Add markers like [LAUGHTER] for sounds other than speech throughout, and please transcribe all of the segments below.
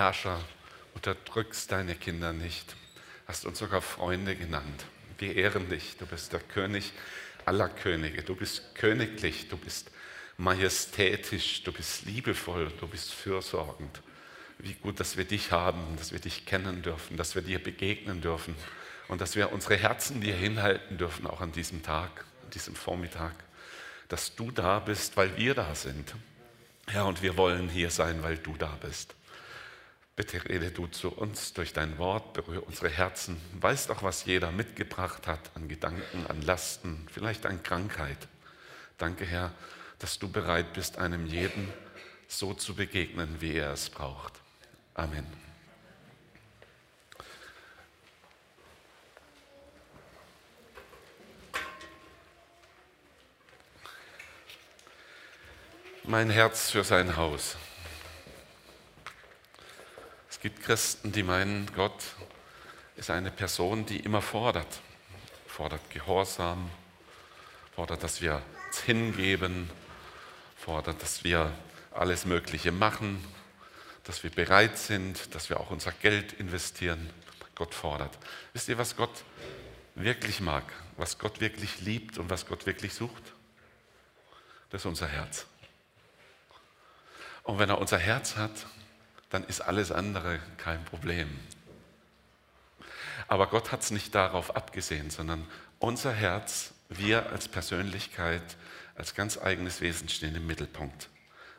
Herrscher, unterdrückst deine Kinder nicht, hast uns sogar Freunde genannt. Wir ehren dich, du bist der König aller Könige, du bist königlich, du bist majestätisch, du bist liebevoll, du bist fürsorgend. Wie gut, dass wir dich haben, dass wir dich kennen dürfen, dass wir dir begegnen dürfen und dass wir unsere Herzen dir hinhalten dürfen, auch an diesem Tag, an diesem Vormittag, dass du da bist, weil wir da sind. Ja, und wir wollen hier sein, weil du da bist. Bitte rede du zu uns durch dein Wort, berühre unsere Herzen. Weißt auch, was jeder mitgebracht hat an Gedanken, an Lasten, vielleicht an Krankheit. Danke, Herr, dass du bereit bist, einem jeden so zu begegnen, wie er es braucht. Amen. Mein Herz für sein Haus. Es gibt Christen, die meinen, Gott ist eine Person, die immer fordert. Fordert Gehorsam, fordert, dass wir uns hingeben, fordert, dass wir alles Mögliche machen, dass wir bereit sind, dass wir auch unser Geld investieren. Gott fordert. Wisst ihr, was Gott wirklich mag, was Gott wirklich liebt und was Gott wirklich sucht? Das ist unser Herz. Und wenn er unser Herz hat, dann ist alles andere kein Problem. Aber Gott hat es nicht darauf abgesehen, sondern unser Herz, wir als Persönlichkeit, als ganz eigenes Wesen stehen im Mittelpunkt.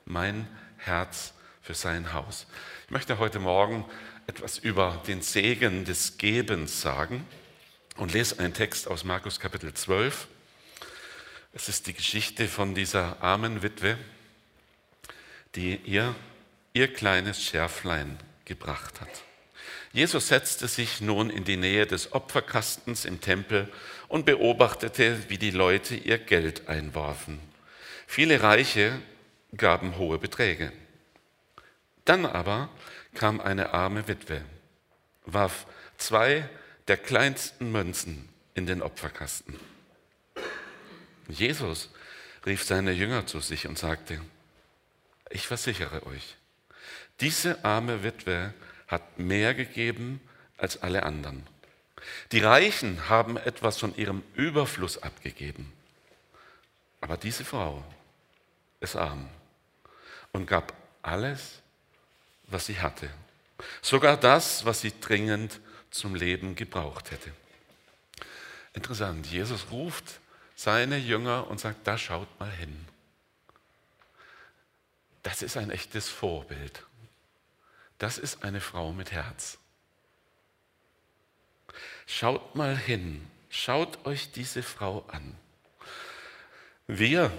Mein Herz für sein Haus. Ich möchte heute Morgen etwas über den Segen des Gebens sagen und lese einen Text aus Markus Kapitel 12. Es ist die Geschichte von dieser armen Witwe, die ihr ihr kleines Schärflein gebracht hat. Jesus setzte sich nun in die Nähe des Opferkastens im Tempel und beobachtete, wie die Leute ihr Geld einwarfen. Viele Reiche gaben hohe Beträge. Dann aber kam eine arme Witwe, warf zwei der kleinsten Münzen in den Opferkasten. Jesus rief seine Jünger zu sich und sagte, ich versichere euch, diese arme Witwe hat mehr gegeben als alle anderen. Die Reichen haben etwas von ihrem Überfluss abgegeben. Aber diese Frau ist arm und gab alles, was sie hatte. Sogar das, was sie dringend zum Leben gebraucht hätte. Interessant, Jesus ruft seine Jünger und sagt, da schaut mal hin. Das ist ein echtes Vorbild. Das ist eine Frau mit Herz. Schaut mal hin, schaut euch diese Frau an. Wir,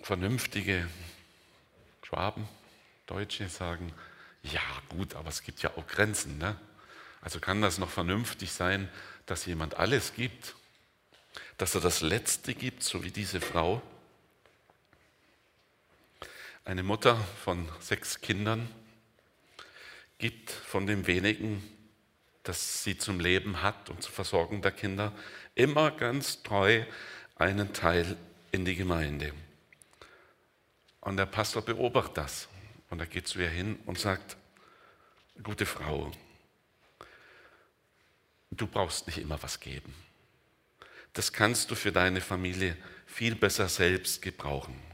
vernünftige Schwaben, Deutsche, sagen, ja gut, aber es gibt ja auch Grenzen. Ne? Also kann das noch vernünftig sein, dass jemand alles gibt, dass er das Letzte gibt, so wie diese Frau. Eine Mutter von sechs Kindern gibt von dem wenigen, das sie zum Leben hat und zur Versorgung der Kinder, immer ganz treu einen Teil in die Gemeinde. Und der Pastor beobachtet das und er geht zu ihr hin und sagt, gute Frau, du brauchst nicht immer was geben. Das kannst du für deine Familie viel besser selbst gebrauchen.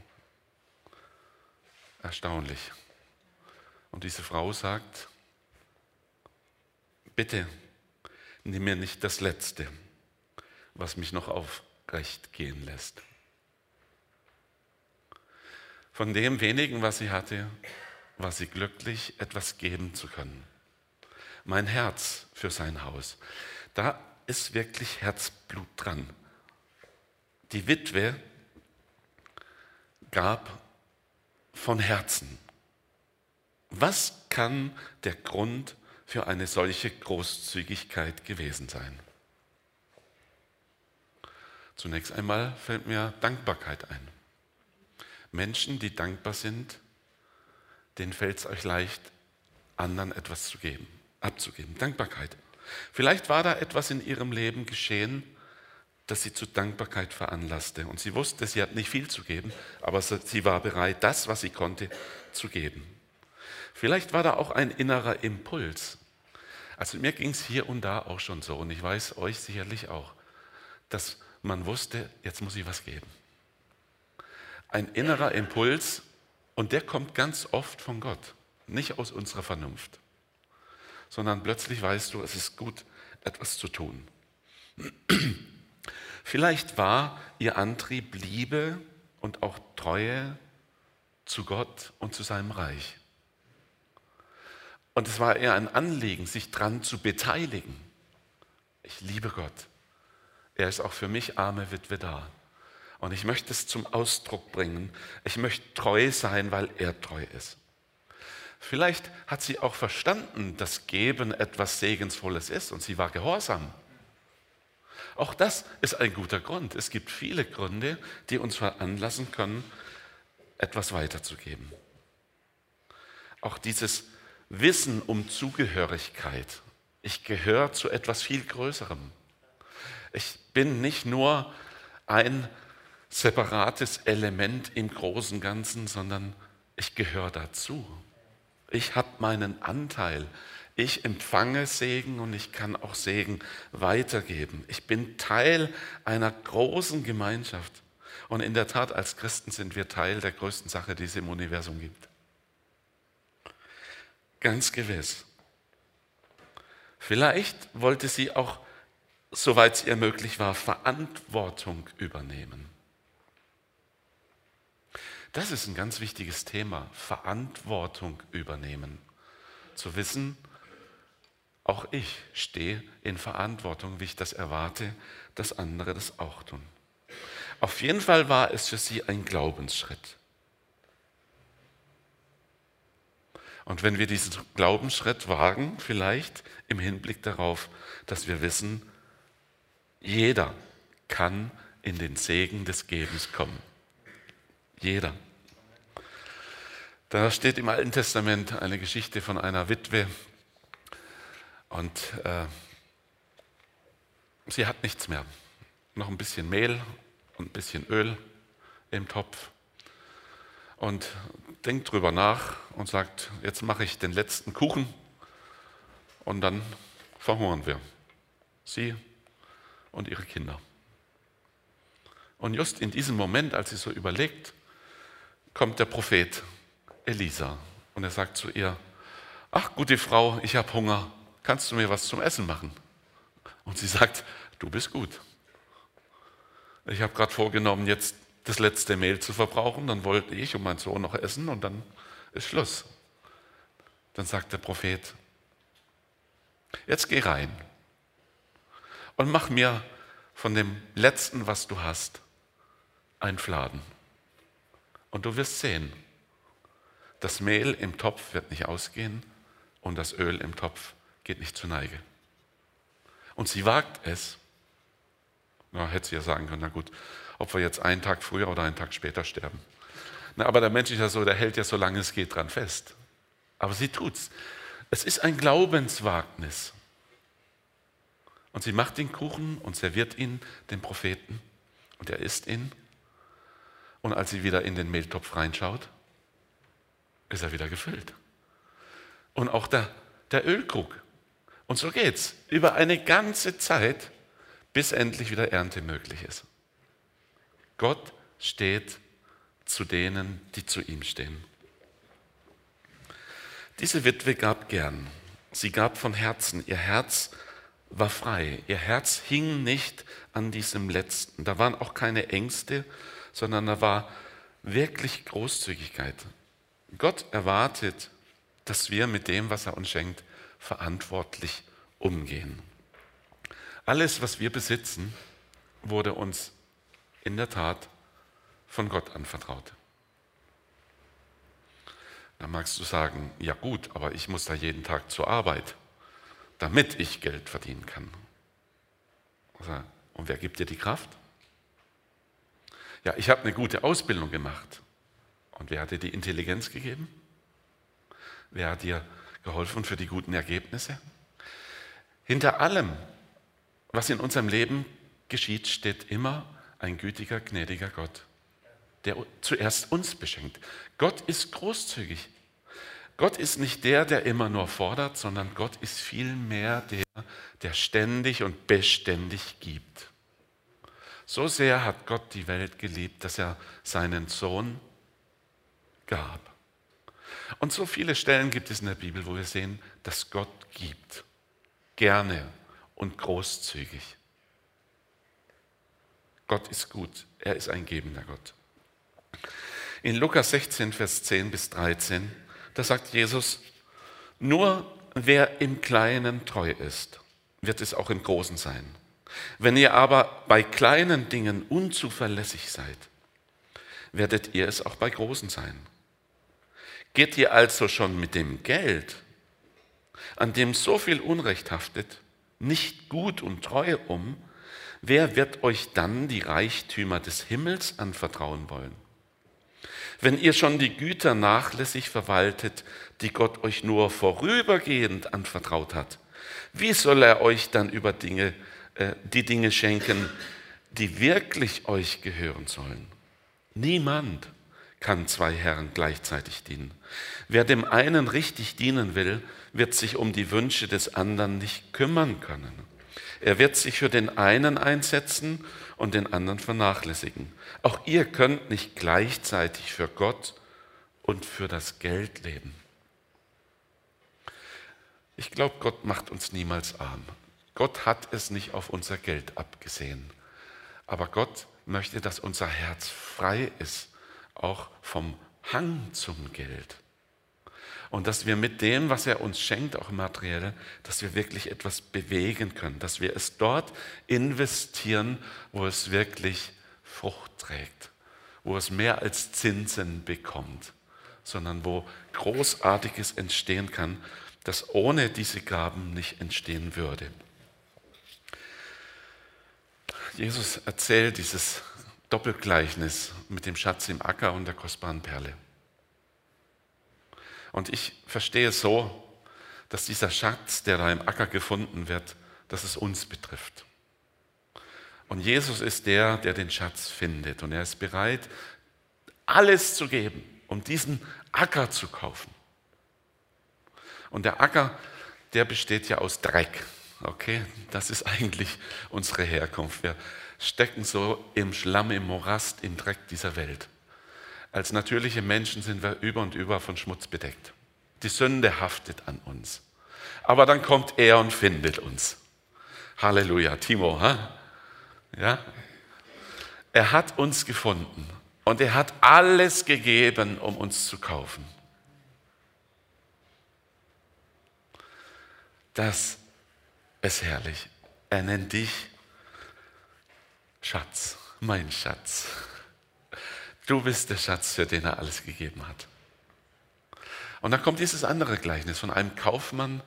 Erstaunlich. Und diese Frau sagt, bitte nimm mir nicht das Letzte, was mich noch aufrecht gehen lässt. Von dem wenigen, was sie hatte, war sie glücklich, etwas geben zu können. Mein Herz für sein Haus. Da ist wirklich Herzblut dran. Die Witwe gab von Herzen. Was kann der Grund für eine solche Großzügigkeit gewesen sein? Zunächst einmal fällt mir Dankbarkeit ein. Menschen, die dankbar sind, denen fällt es euch leicht, anderen etwas zu geben, abzugeben. Dankbarkeit. Vielleicht war da etwas in ihrem Leben geschehen, das sie zu Dankbarkeit veranlasste. Und sie wusste, sie hat nicht viel zu geben, aber sie war bereit, das, was sie konnte, zu geben. Vielleicht war da auch ein innerer Impuls. Also mir ging es hier und da auch schon so und ich weiß euch sicherlich auch, dass man wusste, jetzt muss ich was geben. Ein innerer Impuls und der kommt ganz oft von Gott, nicht aus unserer Vernunft, sondern plötzlich weißt du, es ist gut, etwas zu tun. Vielleicht war ihr Antrieb Liebe und auch Treue zu Gott und zu seinem Reich. Und es war eher ein Anliegen, sich daran zu beteiligen. Ich liebe Gott. Er ist auch für mich arme Witwe da. Und ich möchte es zum Ausdruck bringen. Ich möchte treu sein, weil er treu ist. Vielleicht hat sie auch verstanden, dass Geben etwas Segensvolles ist und sie war gehorsam. Auch das ist ein guter Grund. Es gibt viele Gründe, die uns veranlassen können, etwas weiterzugeben. Auch dieses Wissen um Zugehörigkeit. Ich gehöre zu etwas viel Größerem. Ich bin nicht nur ein separates Element im großen Ganzen, sondern ich gehöre dazu. Ich habe meinen Anteil. Ich empfange Segen und ich kann auch Segen weitergeben. Ich bin Teil einer großen Gemeinschaft. Und in der Tat, als Christen sind wir Teil der größten Sache, die es im Universum gibt. Ganz gewiss. Vielleicht wollte sie auch, soweit es ihr möglich war, Verantwortung übernehmen. Das ist ein ganz wichtiges Thema, Verantwortung übernehmen. Zu wissen, auch ich stehe in Verantwortung, wie ich das erwarte, dass andere das auch tun. Auf jeden Fall war es für sie ein Glaubensschritt. Und wenn wir diesen Glaubensschritt wagen, vielleicht im Hinblick darauf, dass wir wissen, jeder kann in den Segen des Gebens kommen. Jeder. Da steht im Alten Testament eine Geschichte von einer Witwe und äh, sie hat nichts mehr. Noch ein bisschen Mehl und ein bisschen Öl im Topf und denkt drüber nach und sagt, jetzt mache ich den letzten Kuchen und dann verhungern wir. Sie und ihre Kinder. Und just in diesem Moment, als sie so überlegt, kommt der Prophet Elisa und er sagt zu ihr, ach gute Frau, ich habe Hunger, kannst du mir was zum Essen machen? Und sie sagt, du bist gut. Ich habe gerade vorgenommen, jetzt das letzte Mehl zu verbrauchen, dann wollte ich und mein Sohn noch essen und dann ist Schluss. Dann sagt der Prophet, jetzt geh rein und mach mir von dem letzten, was du hast, ein Fladen. Und du wirst sehen, das Mehl im Topf wird nicht ausgehen und das Öl im Topf geht nicht zur Neige. Und sie wagt es. Na, hätte sie ja sagen können, na gut, ob wir jetzt einen Tag früher oder einen Tag später sterben. Na, aber der Mensch ist ja so, der hält ja so lange es geht dran fest. Aber sie tut's. Es ist ein Glaubenswagnis. Und sie macht den Kuchen und serviert ihn dem Propheten und er isst ihn. Und als sie wieder in den Mehltopf reinschaut, ist er wieder gefüllt. Und auch der, der Ölkrug. Und so geht's über eine ganze Zeit, bis endlich wieder Ernte möglich ist. Gott steht zu denen, die zu ihm stehen. Diese Witwe gab gern. Sie gab von Herzen. Ihr Herz war frei. Ihr Herz hing nicht an diesem Letzten. Da waren auch keine Ängste, sondern da war wirklich Großzügigkeit. Gott erwartet, dass wir mit dem, was er uns schenkt, verantwortlich umgehen. Alles, was wir besitzen, wurde uns in der Tat von Gott anvertraut. Da magst du sagen, ja gut, aber ich muss da jeden Tag zur Arbeit, damit ich Geld verdienen kann. Und wer gibt dir die Kraft? Ja, ich habe eine gute Ausbildung gemacht. Und wer hat dir die Intelligenz gegeben? Wer hat dir geholfen für die guten Ergebnisse? Hinter allem, was in unserem Leben geschieht, steht immer ein gütiger, gnädiger Gott, der zuerst uns beschenkt. Gott ist großzügig. Gott ist nicht der, der immer nur fordert, sondern Gott ist vielmehr der, der ständig und beständig gibt. So sehr hat Gott die Welt geliebt, dass er seinen Sohn gab. Und so viele Stellen gibt es in der Bibel, wo wir sehen, dass Gott gibt. Gerne und großzügig. Gott ist gut. Er ist ein gebender Gott. In Lukas 16, Vers 10 bis 13, da sagt Jesus, nur wer im Kleinen treu ist, wird es auch im Großen sein. Wenn ihr aber bei kleinen Dingen unzuverlässig seid, werdet ihr es auch bei großen sein. Geht ihr also schon mit dem Geld, an dem so viel Unrecht haftet, nicht gut und treu um, wer wird euch dann die Reichtümer des Himmels anvertrauen wollen? Wenn ihr schon die Güter nachlässig verwaltet, die Gott euch nur vorübergehend anvertraut hat, wie soll er euch dann über Dinge, äh, die Dinge schenken, die wirklich euch gehören sollen? Niemand kann zwei Herren gleichzeitig dienen. Wer dem einen richtig dienen will, wird sich um die Wünsche des anderen nicht kümmern können. Er wird sich für den einen einsetzen und den anderen vernachlässigen. Auch ihr könnt nicht gleichzeitig für Gott und für das Geld leben. Ich glaube, Gott macht uns niemals arm. Gott hat es nicht auf unser Geld abgesehen. Aber Gott möchte, dass unser Herz frei ist, auch vom Hang zum Geld und dass wir mit dem, was er uns schenkt, auch materiell, dass wir wirklich etwas bewegen können, dass wir es dort investieren, wo es wirklich Frucht trägt, wo es mehr als Zinsen bekommt, sondern wo Großartiges entstehen kann, das ohne diese Gaben nicht entstehen würde. Jesus erzählt dieses Doppelgleichnis mit dem Schatz im Acker und der kostbaren Perle. Und ich verstehe es so, dass dieser Schatz, der da im Acker gefunden wird, dass es uns betrifft. Und Jesus ist der, der den Schatz findet. Und er ist bereit, alles zu geben, um diesen Acker zu kaufen. Und der Acker, der besteht ja aus Dreck. Okay, das ist eigentlich unsere Herkunft. Wir stecken so im Schlamm, im Morast, im Dreck dieser Welt. Als natürliche Menschen sind wir über und über von Schmutz bedeckt. Die Sünde haftet an uns. Aber dann kommt er und findet uns. Halleluja, Timo. Ha? Ja? Er hat uns gefunden und er hat alles gegeben, um uns zu kaufen. Das ist herrlich. Er nennt dich Schatz, mein Schatz. Du bist der Schatz, für den er alles gegeben hat. Und dann kommt dieses andere Gleichnis von einem Kaufmann,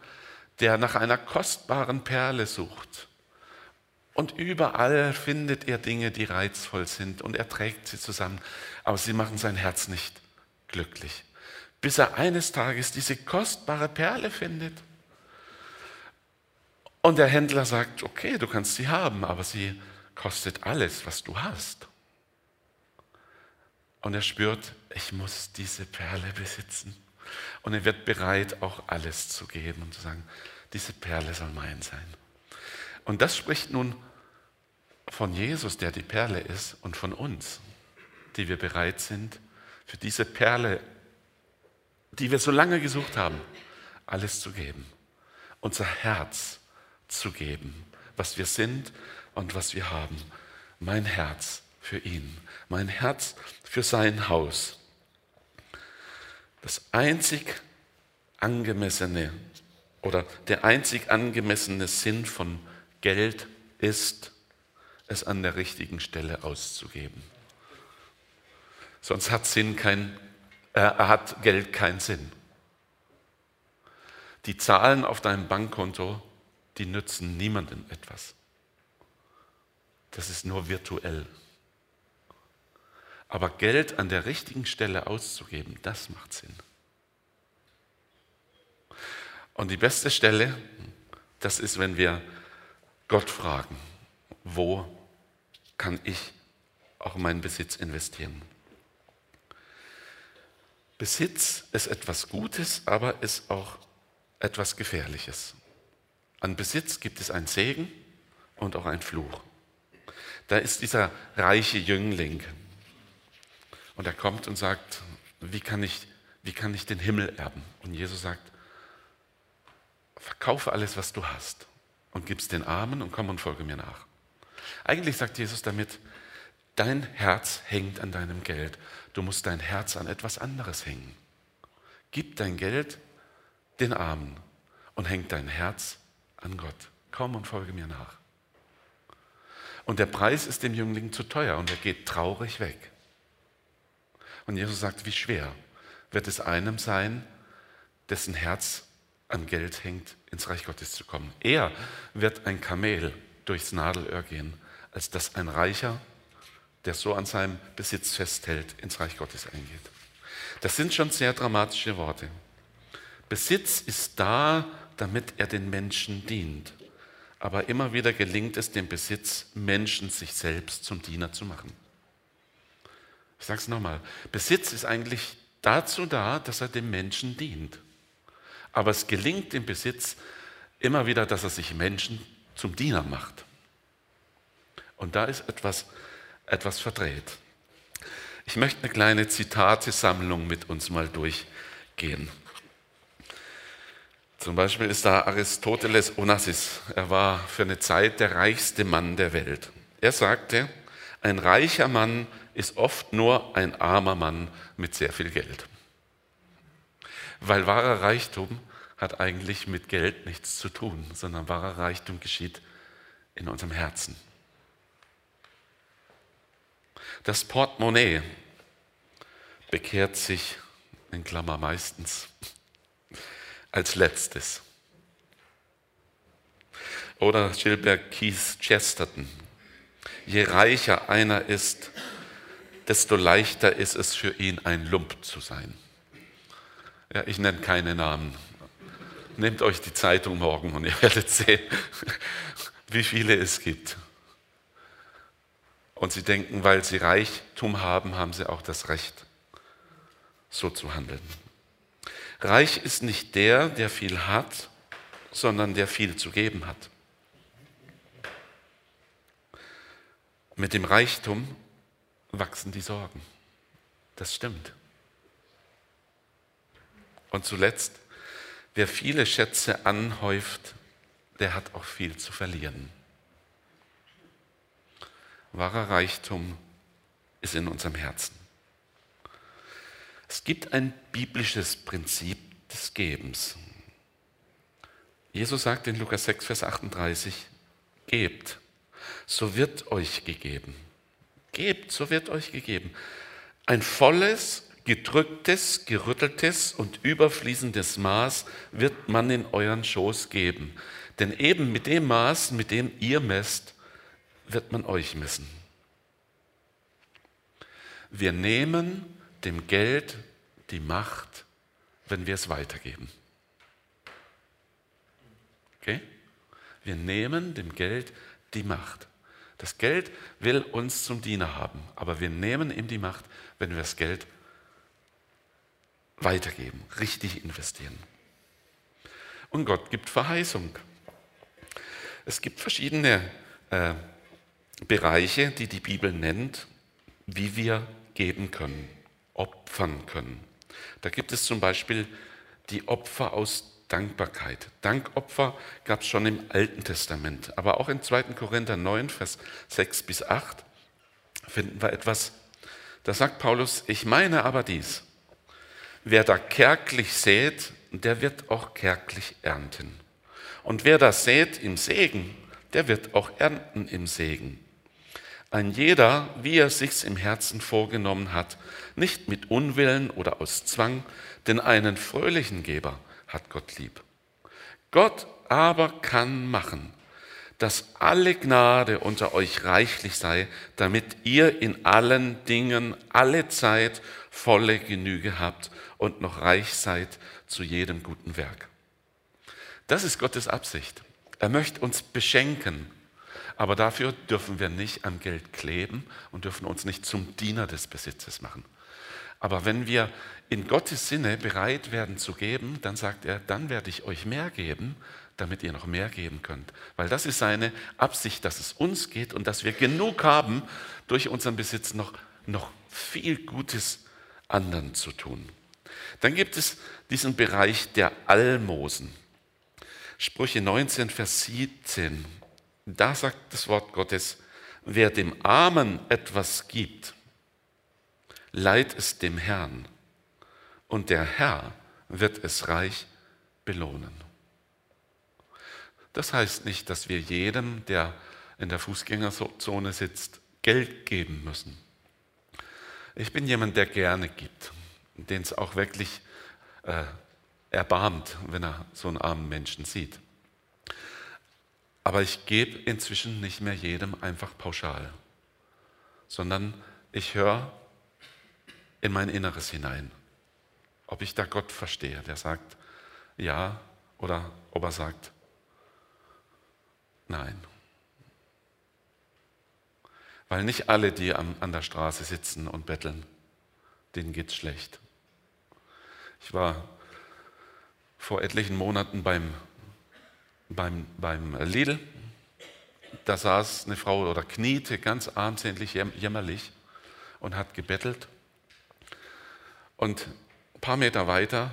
der nach einer kostbaren Perle sucht. Und überall findet er Dinge, die reizvoll sind und er trägt sie zusammen, aber sie machen sein Herz nicht glücklich. Bis er eines Tages diese kostbare Perle findet. Und der Händler sagt, okay, du kannst sie haben, aber sie kostet alles, was du hast. Und er spürt, ich muss diese Perle besitzen. Und er wird bereit, auch alles zu geben und zu sagen, diese Perle soll mein sein. Und das spricht nun von Jesus, der die Perle ist, und von uns, die wir bereit sind, für diese Perle, die wir so lange gesucht haben, alles zu geben. Unser Herz zu geben, was wir sind und was wir haben. Mein Herz für ihn, mein Herz für sein Haus. Das einzig angemessene oder der einzig angemessene Sinn von Geld ist, es an der richtigen Stelle auszugeben. Sonst hat, Sinn kein, äh, hat Geld keinen Sinn. Die Zahlen auf deinem Bankkonto, die nützen niemandem etwas. Das ist nur virtuell. Aber Geld an der richtigen Stelle auszugeben, das macht Sinn. Und die beste Stelle, das ist, wenn wir Gott fragen, wo kann ich auch meinen Besitz investieren? Besitz ist etwas Gutes, aber ist auch etwas Gefährliches. An Besitz gibt es einen Segen und auch einen Fluch. Da ist dieser reiche Jüngling und er kommt und sagt, wie kann ich, wie kann ich den Himmel erben? Und Jesus sagt, verkaufe alles, was du hast und gib es den Armen und komm und folge mir nach. Eigentlich sagt Jesus damit, dein Herz hängt an deinem Geld. Du musst dein Herz an etwas anderes hängen. Gib dein Geld den Armen und häng dein Herz an Gott. Komm und folge mir nach. Und der Preis ist dem Jüngling zu teuer und er geht traurig weg. Und Jesus sagt, wie schwer wird es einem sein, dessen Herz an Geld hängt, ins Reich Gottes zu kommen. Er wird ein Kamel durchs Nadelöhr gehen, als dass ein Reicher, der so an seinem Besitz festhält, ins Reich Gottes eingeht. Das sind schon sehr dramatische Worte. Besitz ist da, damit er den Menschen dient. Aber immer wieder gelingt es dem Besitz, Menschen sich selbst zum Diener zu machen. Ich sage es nochmal. Besitz ist eigentlich dazu da, dass er dem Menschen dient. Aber es gelingt dem Besitz immer wieder, dass er sich Menschen zum Diener macht. Und da ist etwas, etwas verdreht. Ich möchte eine kleine Zitatesammlung mit uns mal durchgehen. Zum Beispiel ist da Aristoteles Onassis. Er war für eine Zeit der reichste Mann der Welt. Er sagte, ein reicher Mann ist oft nur ein armer Mann mit sehr viel Geld. Weil wahrer Reichtum hat eigentlich mit Geld nichts zu tun, sondern wahrer Reichtum geschieht in unserem Herzen. Das Portemonnaie bekehrt sich, in Klammer meistens, als letztes. Oder Gilbert Keith Chesterton. Je reicher einer ist, desto leichter ist es für ihn, ein Lump zu sein. Ja, ich nenne keine Namen. Nehmt euch die Zeitung morgen und [LAUGHS] ihr werdet sehen, wie viele es gibt. Und sie denken, weil sie Reichtum haben, haben sie auch das Recht, so zu handeln. Reich ist nicht der, der viel hat, sondern der viel zu geben hat. Mit dem Reichtum wachsen die Sorgen. Das stimmt. Und zuletzt, wer viele Schätze anhäuft, der hat auch viel zu verlieren. Wahrer Reichtum ist in unserem Herzen. Es gibt ein biblisches Prinzip des Gebens. Jesus sagt in Lukas 6, Vers 38, gebt, so wird euch gegeben. Gebt, so wird euch gegeben. Ein volles, gedrücktes, gerütteltes und überfließendes Maß wird man in euren Schoß geben. Denn eben mit dem Maß, mit dem ihr messt, wird man euch messen. Wir nehmen dem Geld die Macht, wenn wir es weitergeben. Okay? Wir nehmen dem Geld die Macht. Das Geld will uns zum Diener haben, aber wir nehmen ihm die Macht, wenn wir das Geld weitergeben, richtig investieren. Und Gott gibt Verheißung. Es gibt verschiedene äh, Bereiche, die die Bibel nennt, wie wir geben können opfern können. Da gibt es zum Beispiel die Opfer aus Dankbarkeit. Dankopfer gab es schon im Alten Testament, aber auch in 2. Korinther 9, Vers 6 bis 8 finden wir etwas. Da sagt Paulus, ich meine aber dies, wer da kärglich sät, der wird auch kärglich ernten. Und wer da sät im Segen, der wird auch ernten im Segen. Ein jeder, wie er sich's im Herzen vorgenommen hat, nicht mit Unwillen oder aus Zwang, denn einen fröhlichen Geber hat Gott lieb. Gott aber kann machen, dass alle Gnade unter euch reichlich sei, damit ihr in allen Dingen alle Zeit volle Genüge habt und noch reich seid zu jedem guten Werk. Das ist Gottes Absicht. Er möchte uns beschenken aber dafür dürfen wir nicht am Geld kleben und dürfen uns nicht zum Diener des Besitzes machen. Aber wenn wir in Gottes Sinne bereit werden zu geben, dann sagt er, dann werde ich euch mehr geben, damit ihr noch mehr geben könnt. Weil das ist seine Absicht, dass es uns geht und dass wir genug haben, durch unseren Besitz noch, noch viel Gutes anderen zu tun. Dann gibt es diesen Bereich der Almosen. Sprüche 19, Vers 17. Da sagt das Wort Gottes, wer dem Armen etwas gibt, leiht es dem Herrn und der Herr wird es reich belohnen. Das heißt nicht, dass wir jedem, der in der Fußgängerzone sitzt, Geld geben müssen. Ich bin jemand, der gerne gibt, den es auch wirklich äh, erbarmt, wenn er so einen armen Menschen sieht. Aber ich gebe inzwischen nicht mehr jedem einfach pauschal, sondern ich höre in mein Inneres hinein, ob ich da Gott verstehe, der sagt ja oder ob er sagt nein. Weil nicht alle, die an, an der Straße sitzen und betteln, denen geht es schlecht. Ich war vor etlichen Monaten beim, beim, beim Lidl. Da saß eine Frau oder kniete ganz armselig, jämmerlich und hat gebettelt. Und ein paar Meter weiter,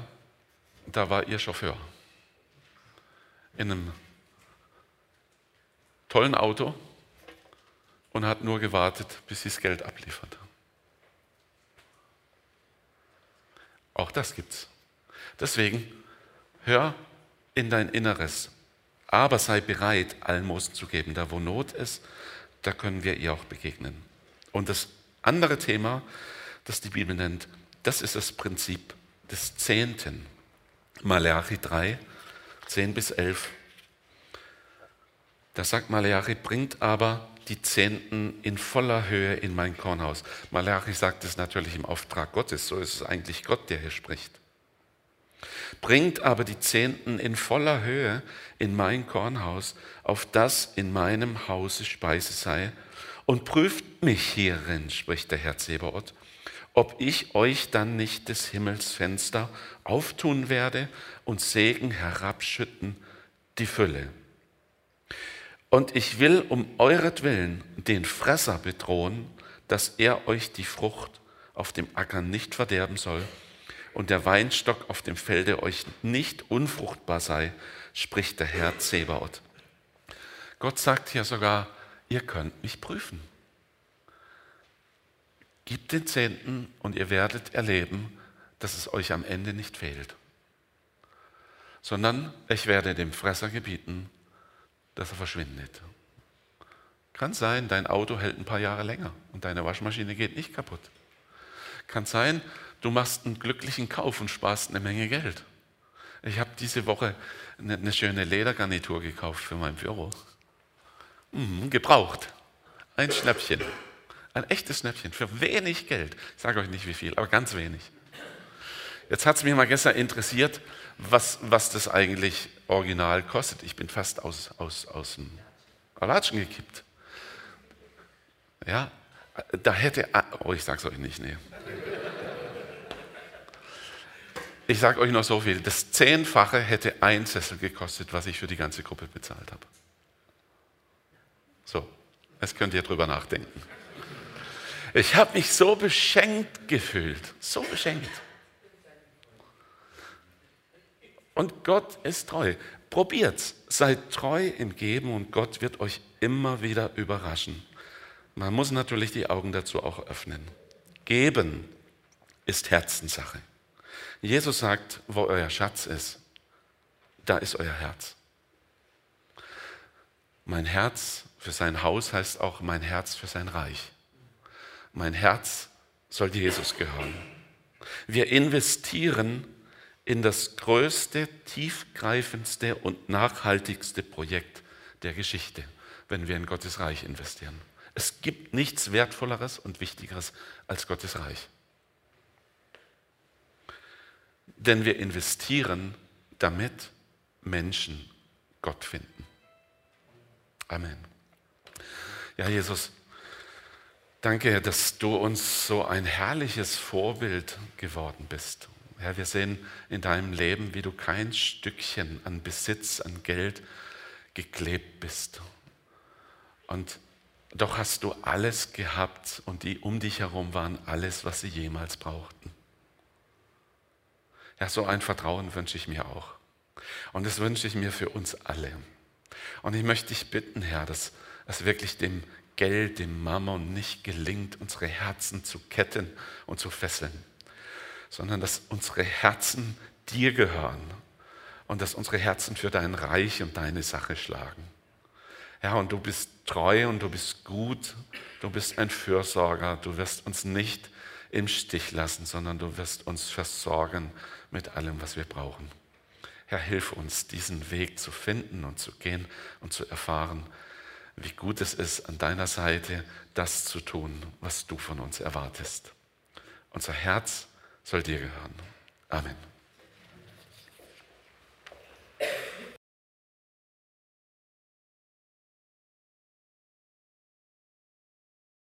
da war ihr Chauffeur in einem tollen Auto und hat nur gewartet, bis sie das Geld abliefert. Auch das gibt's. Deswegen hör in dein Inneres, aber sei bereit, Almosen zu geben. Da wo Not ist, da können wir ihr auch begegnen. Und das andere Thema, das die Bibel nennt, das ist das Prinzip des Zehnten. Malachi 3, 10 bis 11. Da sagt Malachi, bringt aber die Zehnten in voller Höhe in mein Kornhaus. Malachi sagt es natürlich im Auftrag Gottes, so ist es eigentlich Gott, der hier spricht. Bringt aber die Zehnten in voller Höhe in mein Kornhaus, auf das in meinem Hause Speise sei, und prüft mich hierin, spricht der Herr Zebaoth, ob ich euch dann nicht des Himmels Fenster auftun werde und Segen herabschütten, die Fülle. Und ich will um euretwillen den Fresser bedrohen, dass er euch die Frucht auf dem Acker nicht verderben soll und der Weinstock auf dem Felde euch nicht unfruchtbar sei, spricht der Herr Zebaoth. Gott sagt hier sogar, ihr könnt mich prüfen. Gebt den Zehnten und ihr werdet erleben, dass es euch am Ende nicht fehlt, sondern ich werde dem Fresser gebieten, dass er verschwindet. Kann sein, dein Auto hält ein paar Jahre länger und deine Waschmaschine geht nicht kaputt. Kann sein, du machst einen glücklichen Kauf und sparst eine Menge Geld. Ich habe diese Woche eine, eine, schöne Ledergarnitur gekauft für mein Büro. Mhm, gebraucht. Ein Schnäppchen. Ein echtes Schnäppchen für wenig Geld. Ich sage euch nicht wie viel, aber ganz wenig. Jetzt hat es mich mal gestern interessiert, was, was das eigentlich original kostet. Ich bin fast aus, aus, aus dem Latschen gekippt. Ja, da hätte, oh, ich sag's euch nicht, nee. Ich sage euch noch so viel, das Zehnfache hätte ein Sessel gekostet, was ich für die ganze Gruppe bezahlt habe. So, jetzt könnt ihr drüber nachdenken. Ich habe mich so beschenkt gefühlt, so beschenkt. Und Gott ist treu. Probiert's. Seid treu im Geben und Gott wird euch immer wieder überraschen. Man muss natürlich die Augen dazu auch öffnen. Geben ist Herzenssache. Jesus sagt, wo euer Schatz ist, da ist euer Herz. Mein Herz für sein Haus heißt auch mein Herz für sein Reich. Mein Herz soll Jesus gehören. Wir investieren in das größte, tiefgreifendste und nachhaltigste Projekt der Geschichte, wenn wir in Gottes Reich investieren. Es gibt nichts Wertvolleres und Wichtigeres als Gottes Reich. Denn wir investieren, damit Menschen Gott finden. Amen. Ja, Jesus, Danke, dass du uns so ein herrliches Vorbild geworden bist. Herr, wir sehen in deinem Leben, wie du kein Stückchen an Besitz, an Geld geklebt bist. Und doch hast du alles gehabt und die um dich herum waren alles, was sie jemals brauchten. Ja, so ein Vertrauen wünsche ich mir auch. Und das wünsche ich mir für uns alle. Und ich möchte dich bitten, Herr, dass es wirklich dem Geld, dem Mammon nicht gelingt, unsere Herzen zu ketten und zu fesseln, sondern dass unsere Herzen dir gehören und dass unsere Herzen für dein Reich und deine Sache schlagen. Ja, und du bist treu und du bist gut, du bist ein Fürsorger, du wirst uns nicht im Stich lassen, sondern du wirst uns versorgen mit allem, was wir brauchen. Herr, hilf uns, diesen Weg zu finden und zu gehen und zu erfahren, wie gut es ist, an deiner Seite das zu tun, was du von uns erwartest. Unser Herz soll dir gehören. Amen.